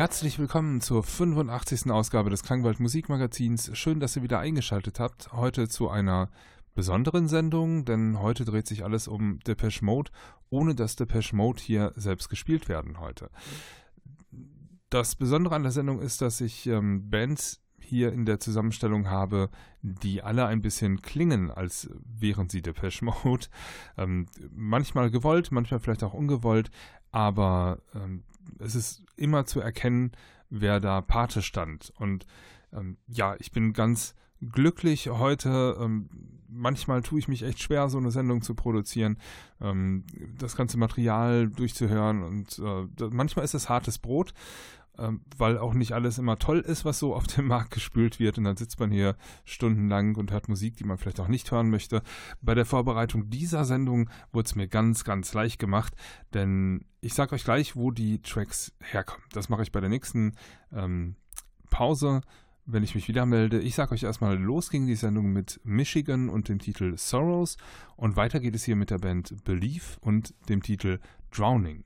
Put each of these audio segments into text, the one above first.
Herzlich willkommen zur 85. Ausgabe des Klangwald Musikmagazins. Schön, dass ihr wieder eingeschaltet habt. Heute zu einer besonderen Sendung, denn heute dreht sich alles um Depeche Mode, ohne dass Depeche Mode hier selbst gespielt werden heute. Das Besondere an der Sendung ist, dass ich ähm, Bands hier in der Zusammenstellung habe, die alle ein bisschen klingen, als wären sie Depeche Mode. Ähm, manchmal gewollt, manchmal vielleicht auch ungewollt, aber ähm, es ist immer zu erkennen, wer da Pate stand. Und ähm, ja, ich bin ganz glücklich heute. Ähm, manchmal tue ich mich echt schwer, so eine Sendung zu produzieren, ähm, das ganze Material durchzuhören und äh, manchmal ist es hartes Brot. Ähm, weil auch nicht alles immer toll ist, was so auf dem Markt gespült wird. Und dann sitzt man hier stundenlang und hört Musik, die man vielleicht auch nicht hören möchte. Bei der Vorbereitung dieser Sendung wurde es mir ganz, ganz leicht gemacht, denn ich sage euch gleich, wo die Tracks herkommen. Das mache ich bei der nächsten ähm, Pause wenn ich mich wieder melde. Ich sage euch erstmal, los ging die Sendung mit Michigan und dem Titel Sorrows und weiter geht es hier mit der Band Belief und dem Titel Drowning.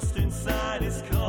lost inside his car.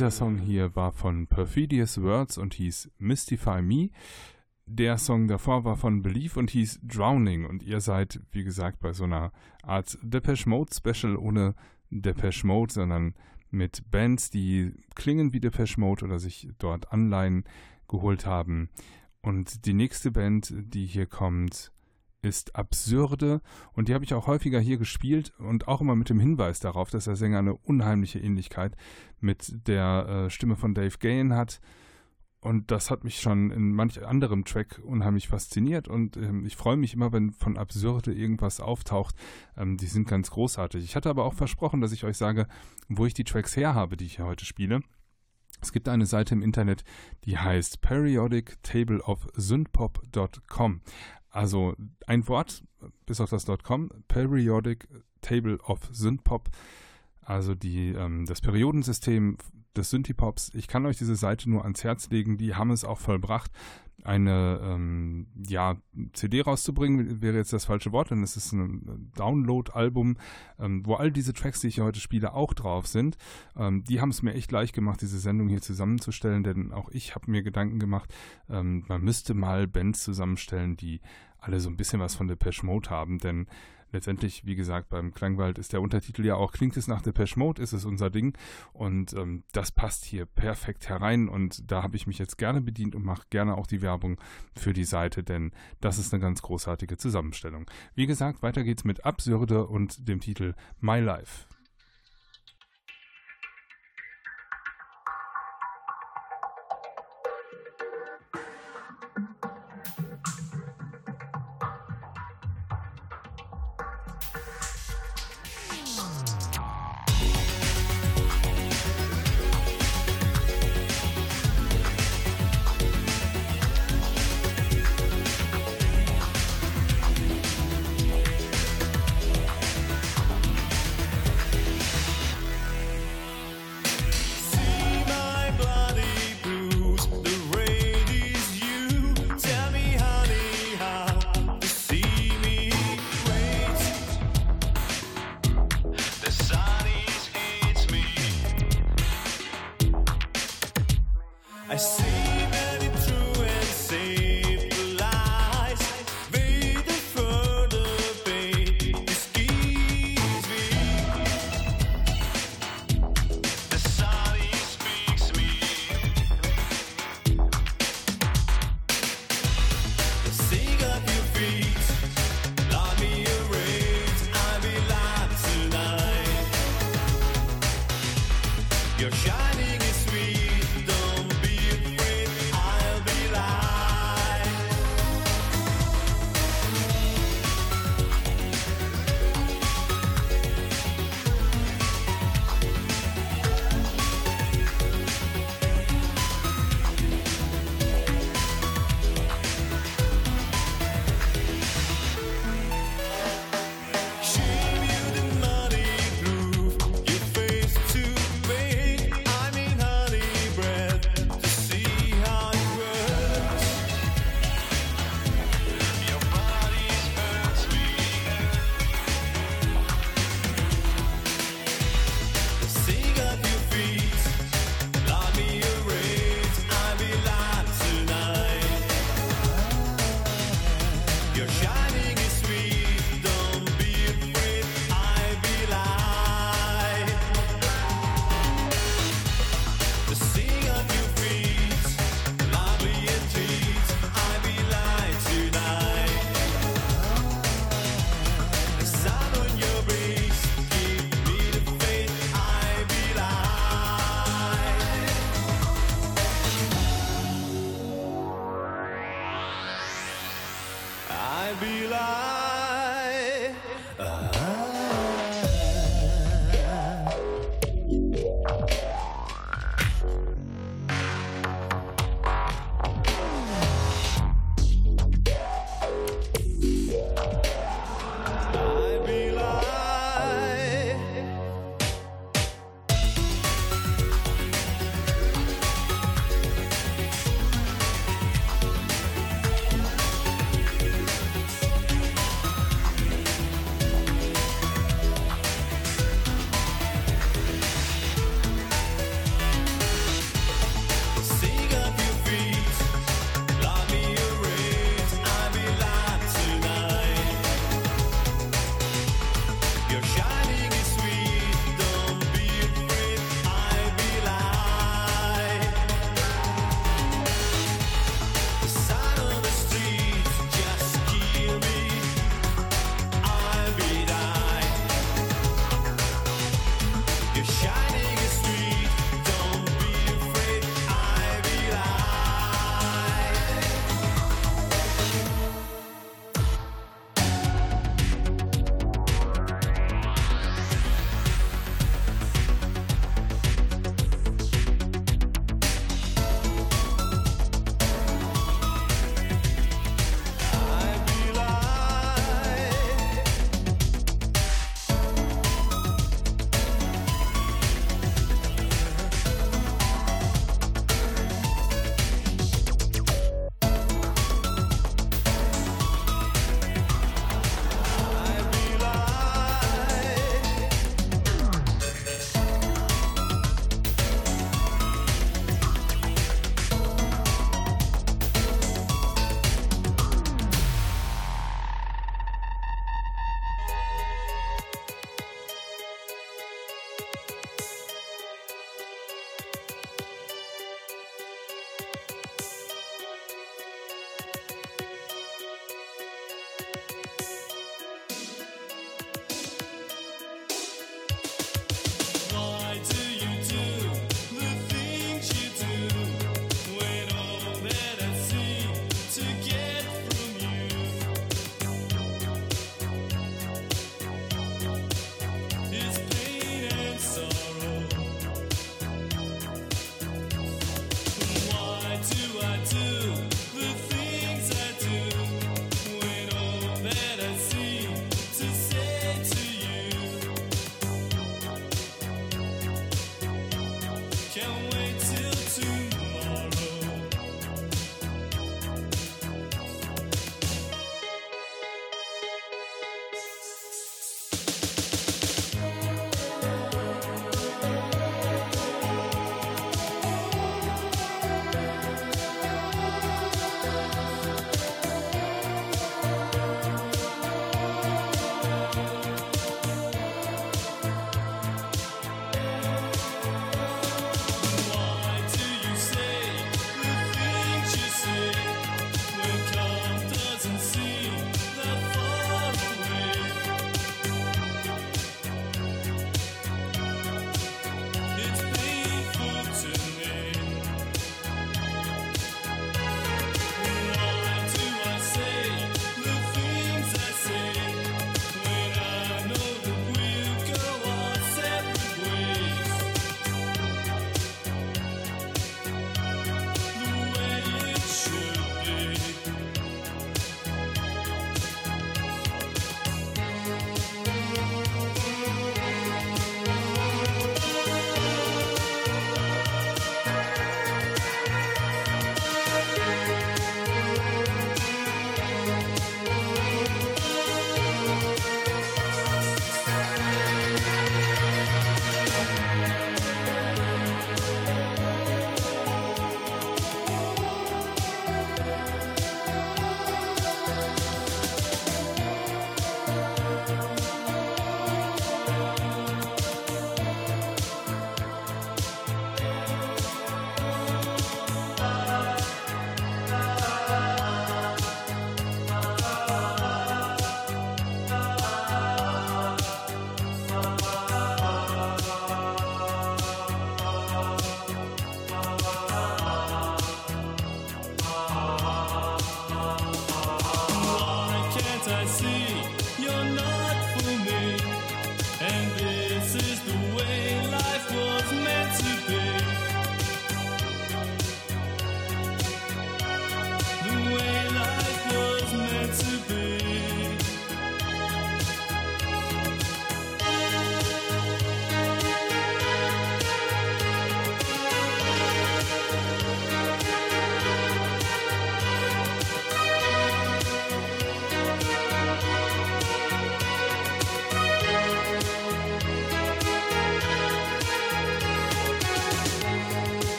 Dieser Song hier war von Perfidious Words und hieß Mystify Me. Der Song davor war von Belief und hieß Drowning. Und ihr seid, wie gesagt, bei so einer Art Depeche Mode Special ohne Depeche Mode, sondern mit Bands, die klingen wie Depeche Mode oder sich dort Anleihen geholt haben. Und die nächste Band, die hier kommt, ist Absurde und die habe ich auch häufiger hier gespielt und auch immer mit dem Hinweis darauf, dass der Sänger eine unheimliche Ähnlichkeit mit der äh, Stimme von Dave Gahan hat. Und das hat mich schon in manch anderem Track unheimlich fasziniert und ähm, ich freue mich immer, wenn von Absurde irgendwas auftaucht. Ähm, die sind ganz großartig. Ich hatte aber auch versprochen, dass ich euch sage, wo ich die Tracks her habe, die ich hier heute spiele. Es gibt eine Seite im Internet, die heißt periodictableofsynthpop.com. Also ein Wort, bis auf das .com, Periodic Table of Synthpop, also die, ähm, das Periodensystem des Synthpops. Ich kann euch diese Seite nur ans Herz legen, die haben es auch vollbracht, eine ähm, ja, CD rauszubringen, wäre jetzt das falsche Wort, denn es ist ein Download-Album, ähm, wo all diese Tracks, die ich heute spiele, auch drauf sind. Ähm, die haben es mir echt leicht gemacht, diese Sendung hier zusammenzustellen, denn auch ich habe mir Gedanken gemacht, ähm, man müsste mal Bands zusammenstellen, die alle so ein bisschen was von Depeche Mode haben, denn letztendlich, wie gesagt, beim Klangwald ist der Untertitel ja auch, klingt es nach Depeche Mode, ist es unser Ding. Und ähm, das passt hier perfekt herein. Und da habe ich mich jetzt gerne bedient und mache gerne auch die Werbung für die Seite, denn das ist eine ganz großartige Zusammenstellung. Wie gesagt, weiter geht's mit Absurde und dem Titel My Life.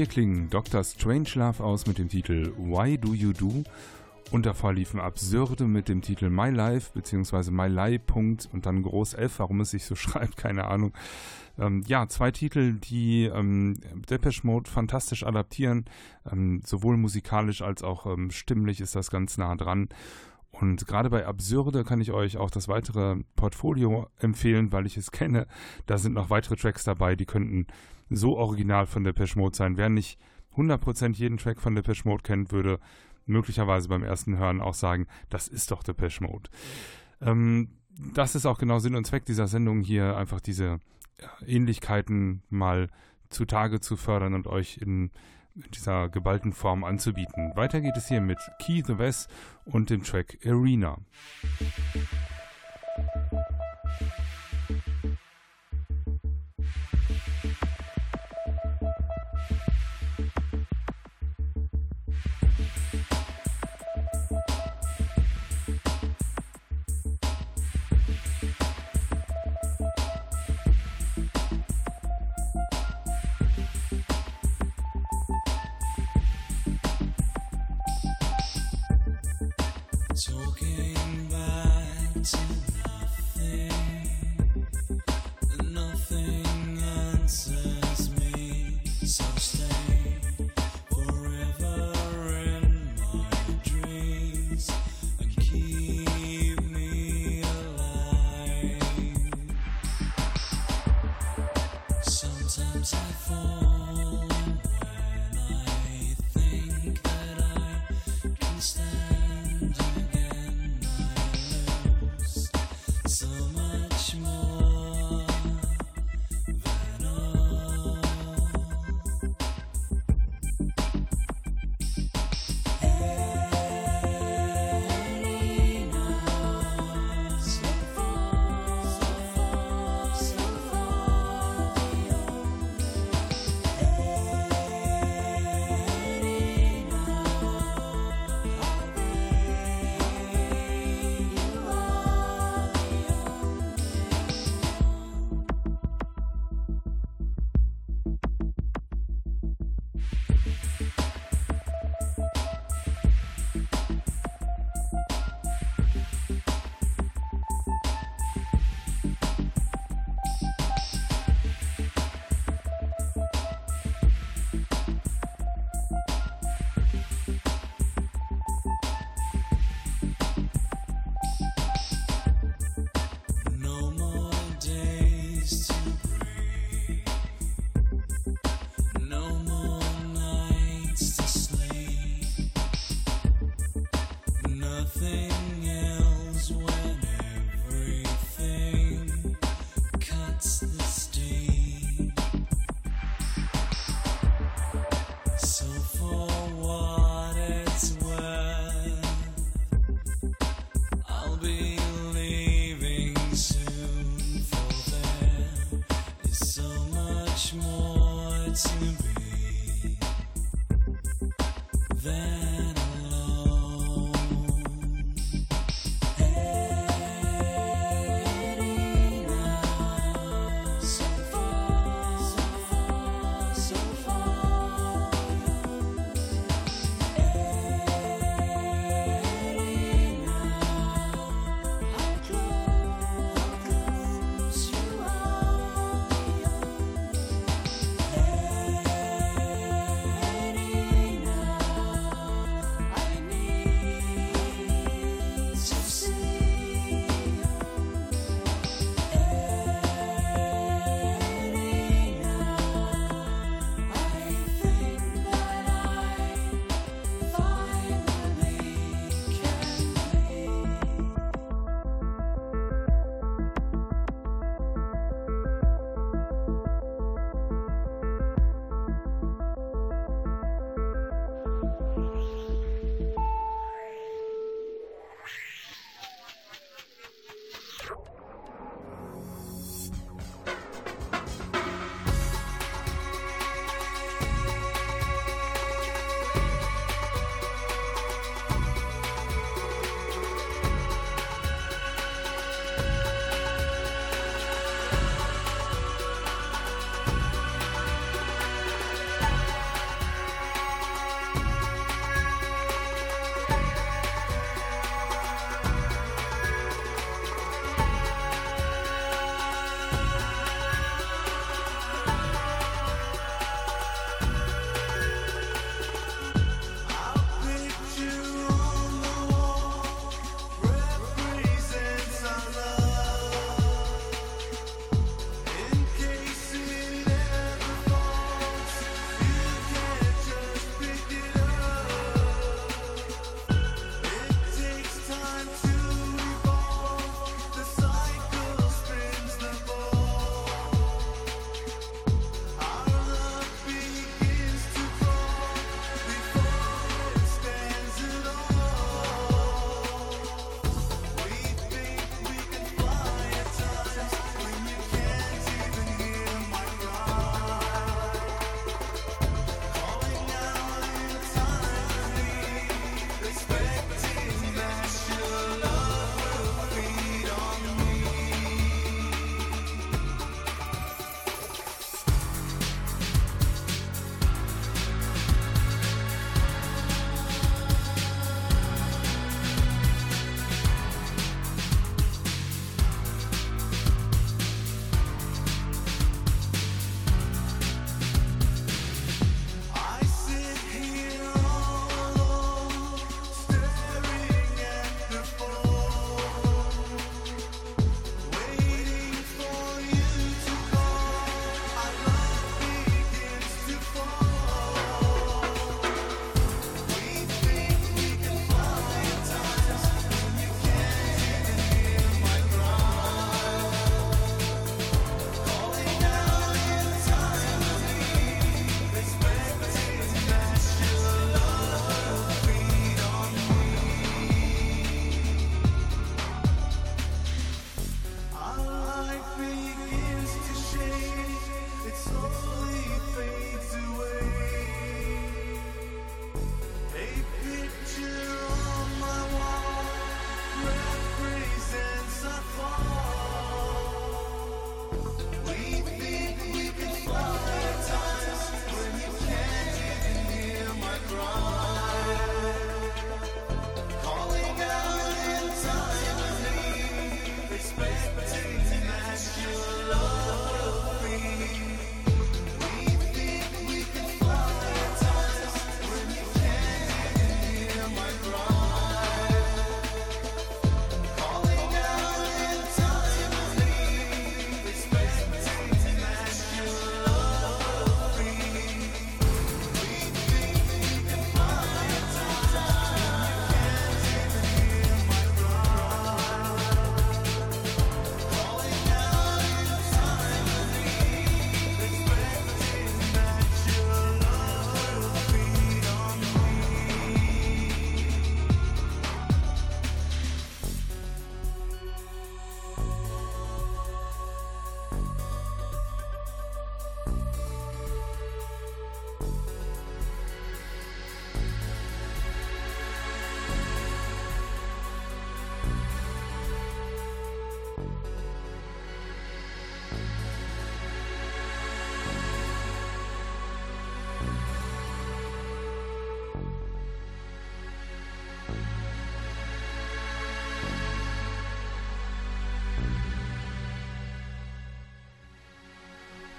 Hier klingen Dr. Strangelove aus mit dem Titel Why Do You Do und davor liefen Absurde mit dem Titel My Life bzw. My Life. und dann Groß F, warum es sich so schreibt, keine Ahnung. Ähm, ja, zwei Titel, die ähm, Depeche Mode fantastisch adaptieren, ähm, sowohl musikalisch als auch ähm, stimmlich ist das ganz nah dran. Und gerade bei Absurde kann ich euch auch das weitere Portfolio empfehlen, weil ich es kenne. Da sind noch weitere Tracks dabei, die könnten so original von Depeche Mode sein. Wer nicht 100% jeden Track von Depeche Mode kennt, würde möglicherweise beim ersten Hören auch sagen, das ist doch Depeche Mode. Ähm, das ist auch genau Sinn und Zweck dieser Sendung hier, einfach diese Ähnlichkeiten mal zutage zu fördern und euch in dieser geballten Form anzubieten. Weiter geht es hier mit Key the West und dem Track Arena.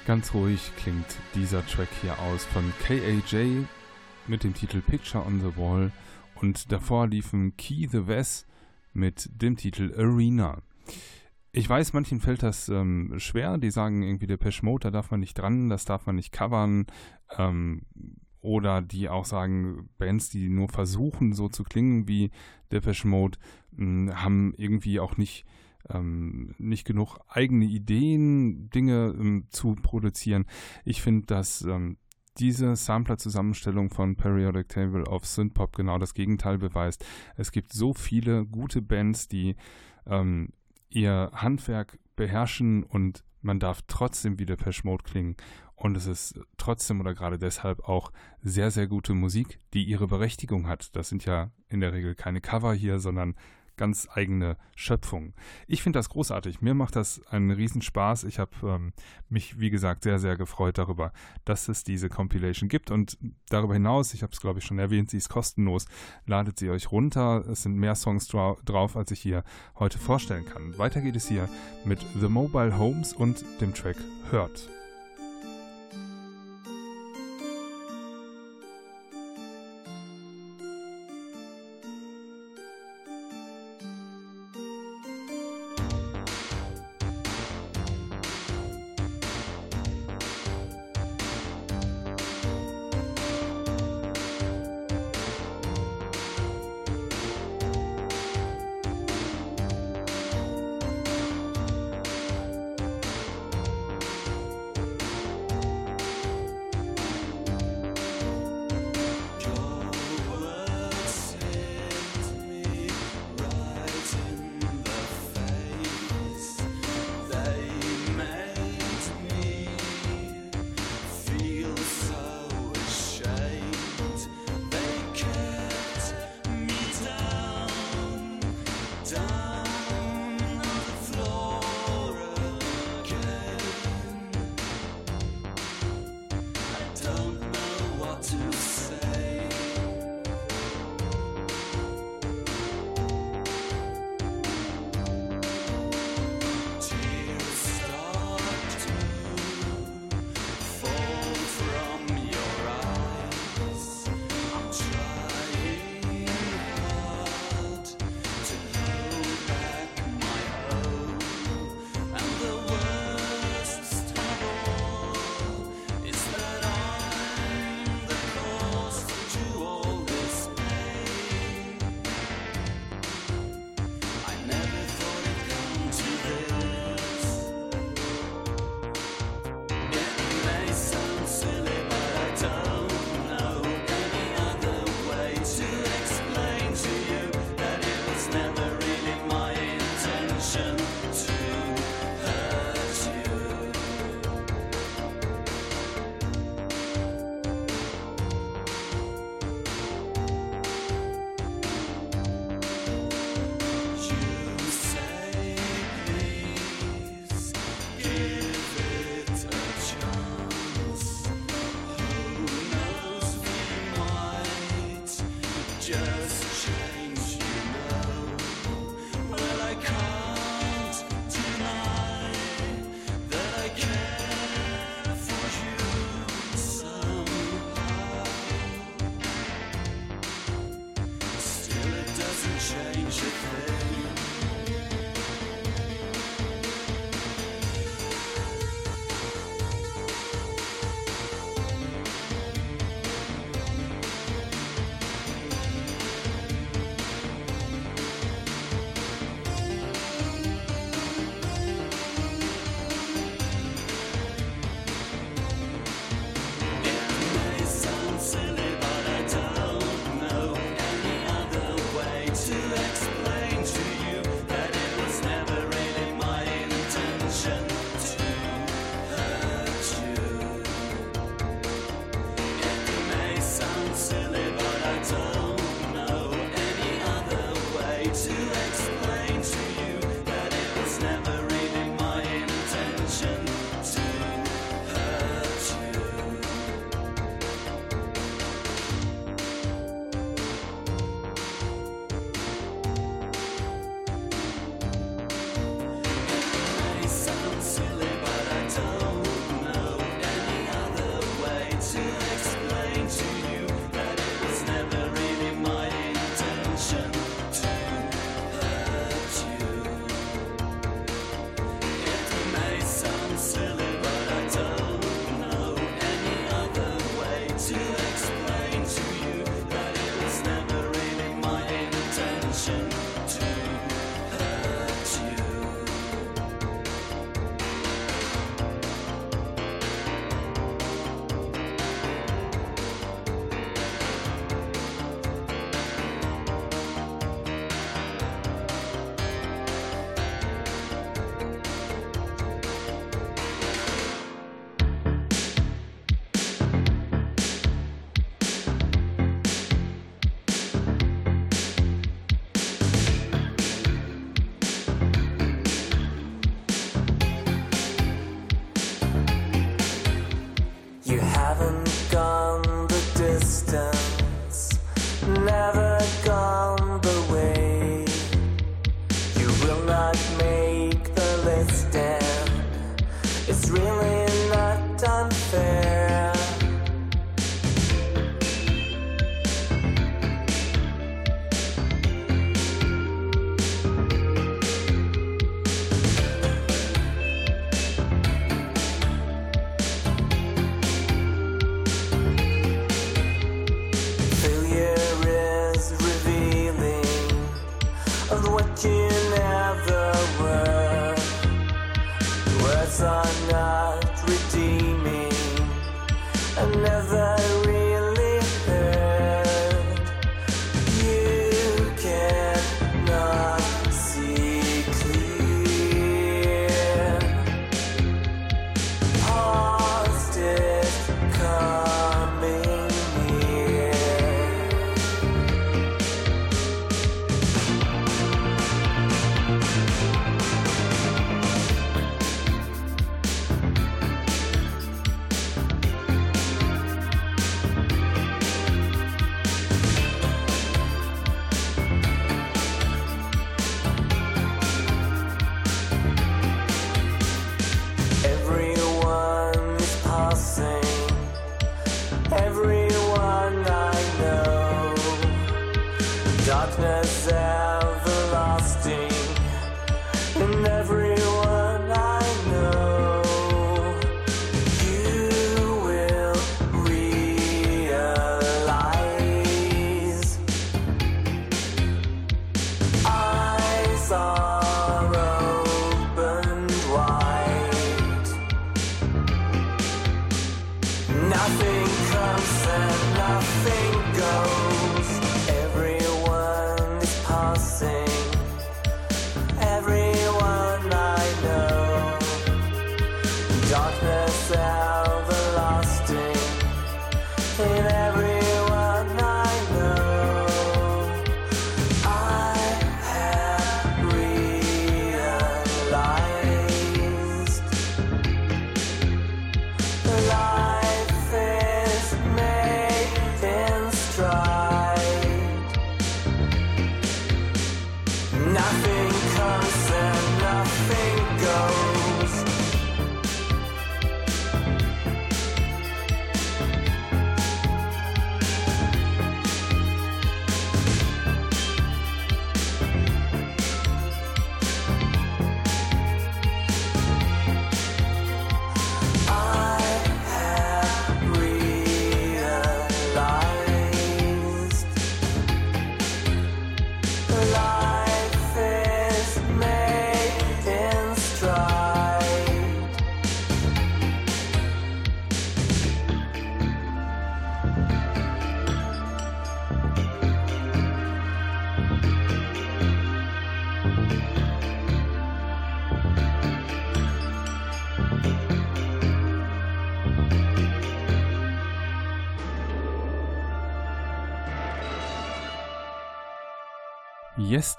Ganz ruhig klingt dieser Track hier aus von KAJ mit dem Titel Picture on the Wall und davor liefen Key the West mit dem Titel Arena. Ich weiß, manchen fällt das ähm, schwer, die sagen irgendwie, der Pesh Mode, da darf man nicht dran, das darf man nicht covern. Ähm, oder die auch sagen, Bands, die nur versuchen, so zu klingen wie Depeche Mode, mh, haben irgendwie auch nicht ähm, nicht genug eigene Ideen, Dinge ähm, zu produzieren. Ich finde, dass ähm, diese Sampler-Zusammenstellung von Periodic Table of Synthpop genau das Gegenteil beweist. Es gibt so viele gute Bands, die ähm, ihr Handwerk beherrschen und man darf trotzdem wie Depeche Mode klingen. Und es ist trotzdem oder gerade deshalb auch sehr, sehr gute Musik, die ihre Berechtigung hat. Das sind ja in der Regel keine Cover hier, sondern ganz eigene Schöpfung. Ich finde das großartig. Mir macht das einen Riesenspaß. Ich habe ähm, mich, wie gesagt, sehr, sehr gefreut darüber, dass es diese Compilation gibt. Und darüber hinaus, ich habe es, glaube ich, schon erwähnt, sie ist kostenlos. Ladet sie euch runter. Es sind mehr Songs dra drauf, als ich hier heute vorstellen kann. Weiter geht es hier mit The Mobile Homes und dem Track Hurt.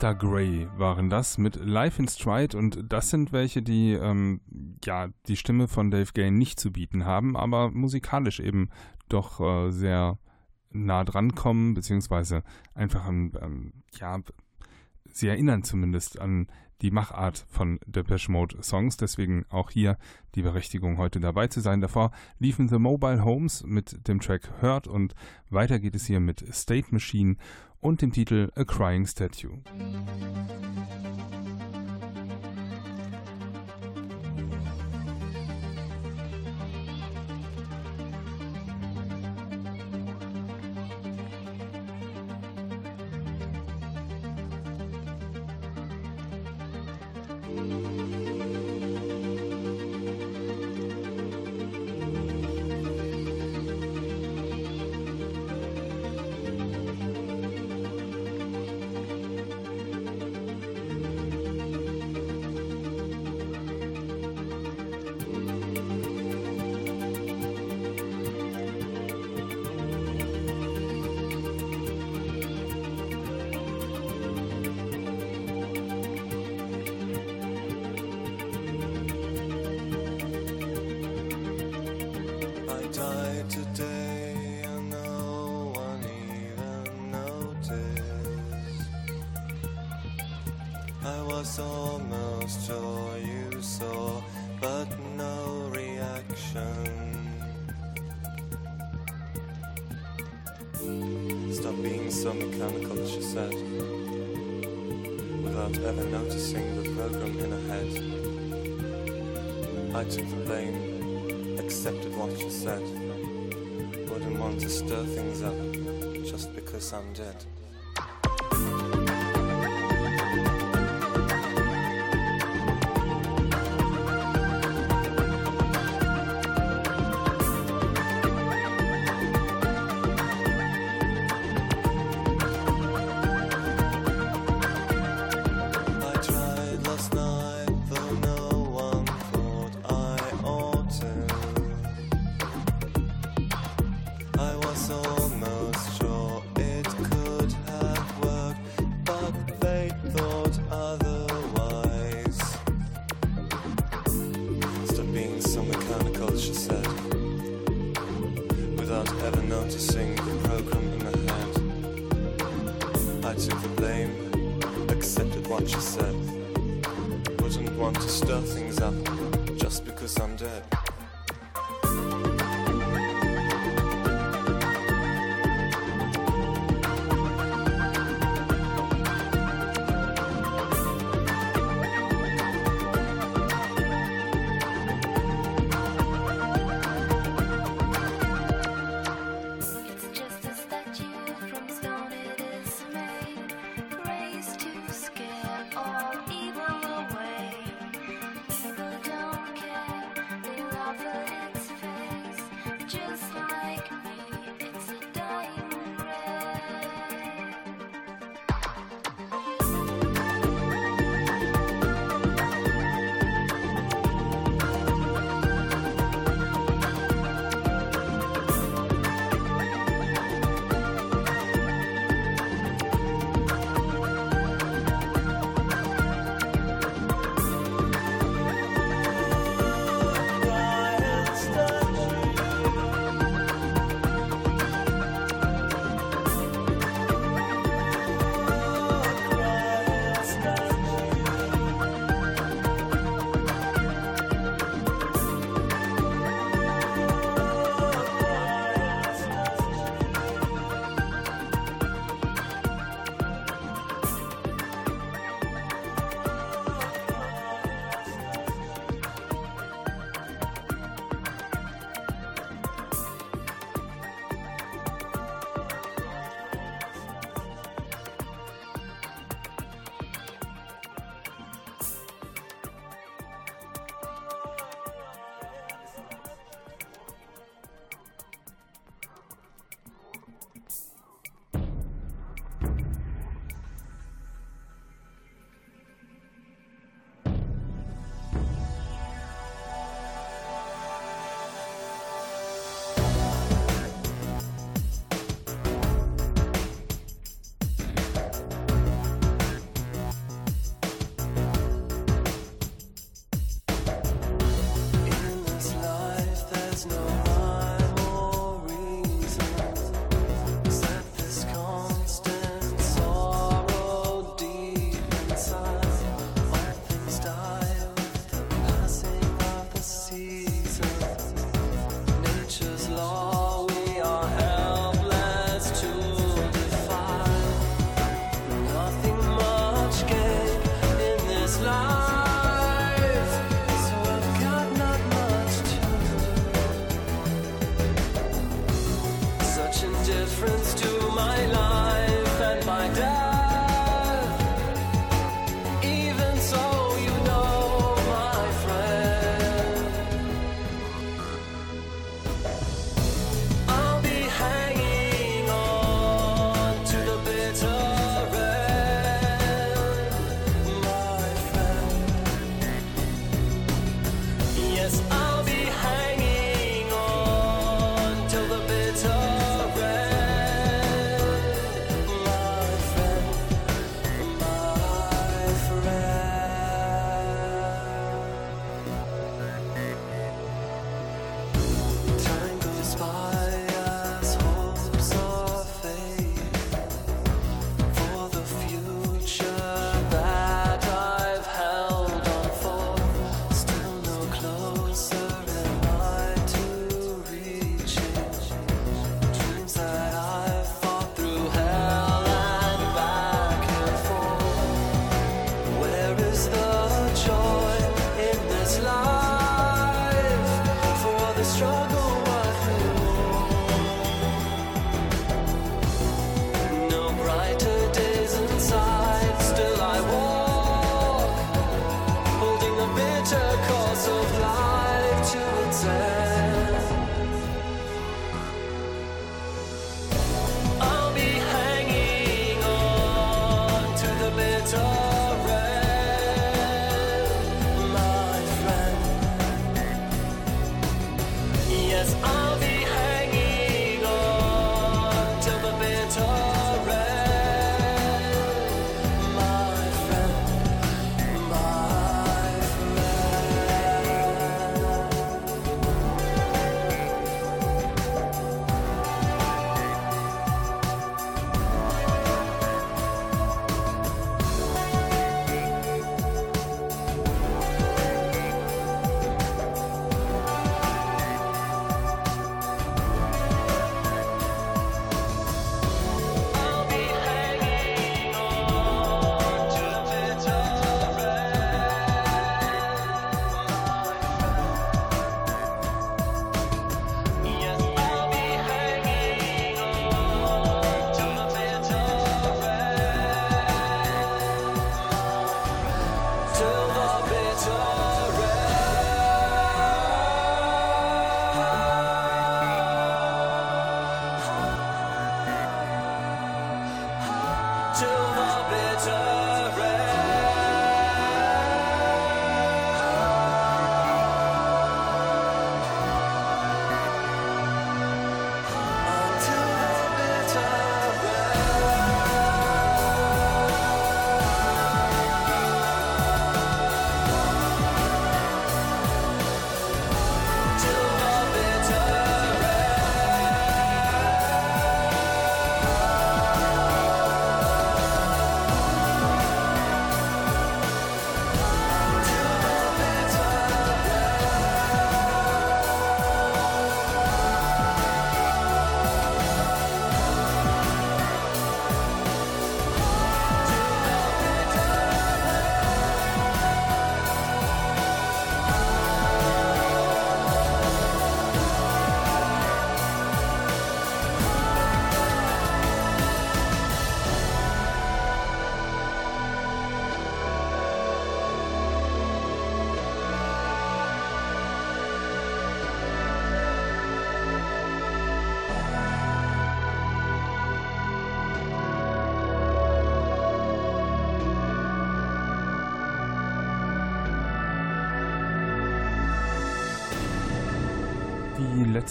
Yester Grey waren das mit Life in Stride und das sind welche, die ähm, ja die Stimme von Dave Gain nicht zu bieten haben, aber musikalisch eben doch äh, sehr nah dran kommen, beziehungsweise einfach an, ähm, ja, sie erinnern zumindest an die Machart von Depeche Mode Songs. Deswegen auch hier die Berechtigung, heute dabei zu sein. Davor liefen The Mobile Homes mit dem Track Hurt und weiter geht es hier mit State Machine und dem Titel A Crying Statue. ever noticing the program in her head. I took the blame, accepted what she said. Wouldn't want to stir things up just because I'm dead.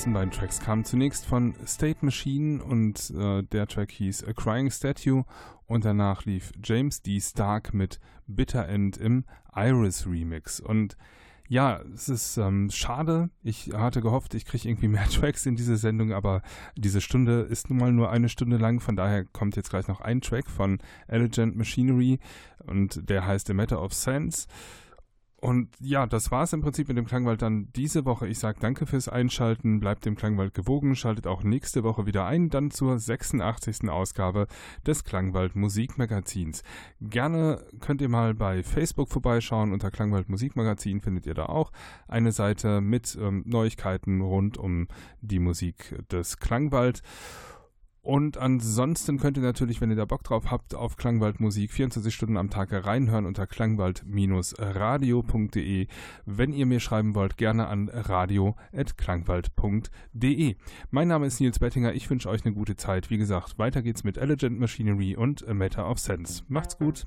Letzten beiden Tracks kamen zunächst von State Machine und äh, der Track hieß A Crying Statue und danach lief James D. Stark mit Bitter End im Iris Remix. Und ja, es ist ähm, schade. Ich hatte gehofft, ich kriege irgendwie mehr Tracks in diese Sendung, aber diese Stunde ist nun mal nur eine Stunde lang. Von daher kommt jetzt gleich noch ein Track von Elegant Machinery und der heißt A Matter of Sense. Und ja, das war es im Prinzip mit dem Klangwald dann diese Woche. Ich sage danke fürs Einschalten, bleibt dem Klangwald gewogen, schaltet auch nächste Woche wieder ein, dann zur 86. Ausgabe des Klangwald Musikmagazins. Gerne könnt ihr mal bei Facebook vorbeischauen, unter Klangwald Musikmagazin findet ihr da auch eine Seite mit ähm, Neuigkeiten rund um die Musik des Klangwald. Und ansonsten könnt ihr natürlich, wenn ihr da Bock drauf habt, auf Klangwaldmusik 24 Stunden am Tag reinhören unter klangwald-radio.de. Wenn ihr mir schreiben wollt, gerne an radio.klangwald.de. Mein Name ist Nils Bettinger, ich wünsche euch eine gute Zeit. Wie gesagt, weiter geht's mit Elegant Machinery und A Matter of Sense. Macht's gut.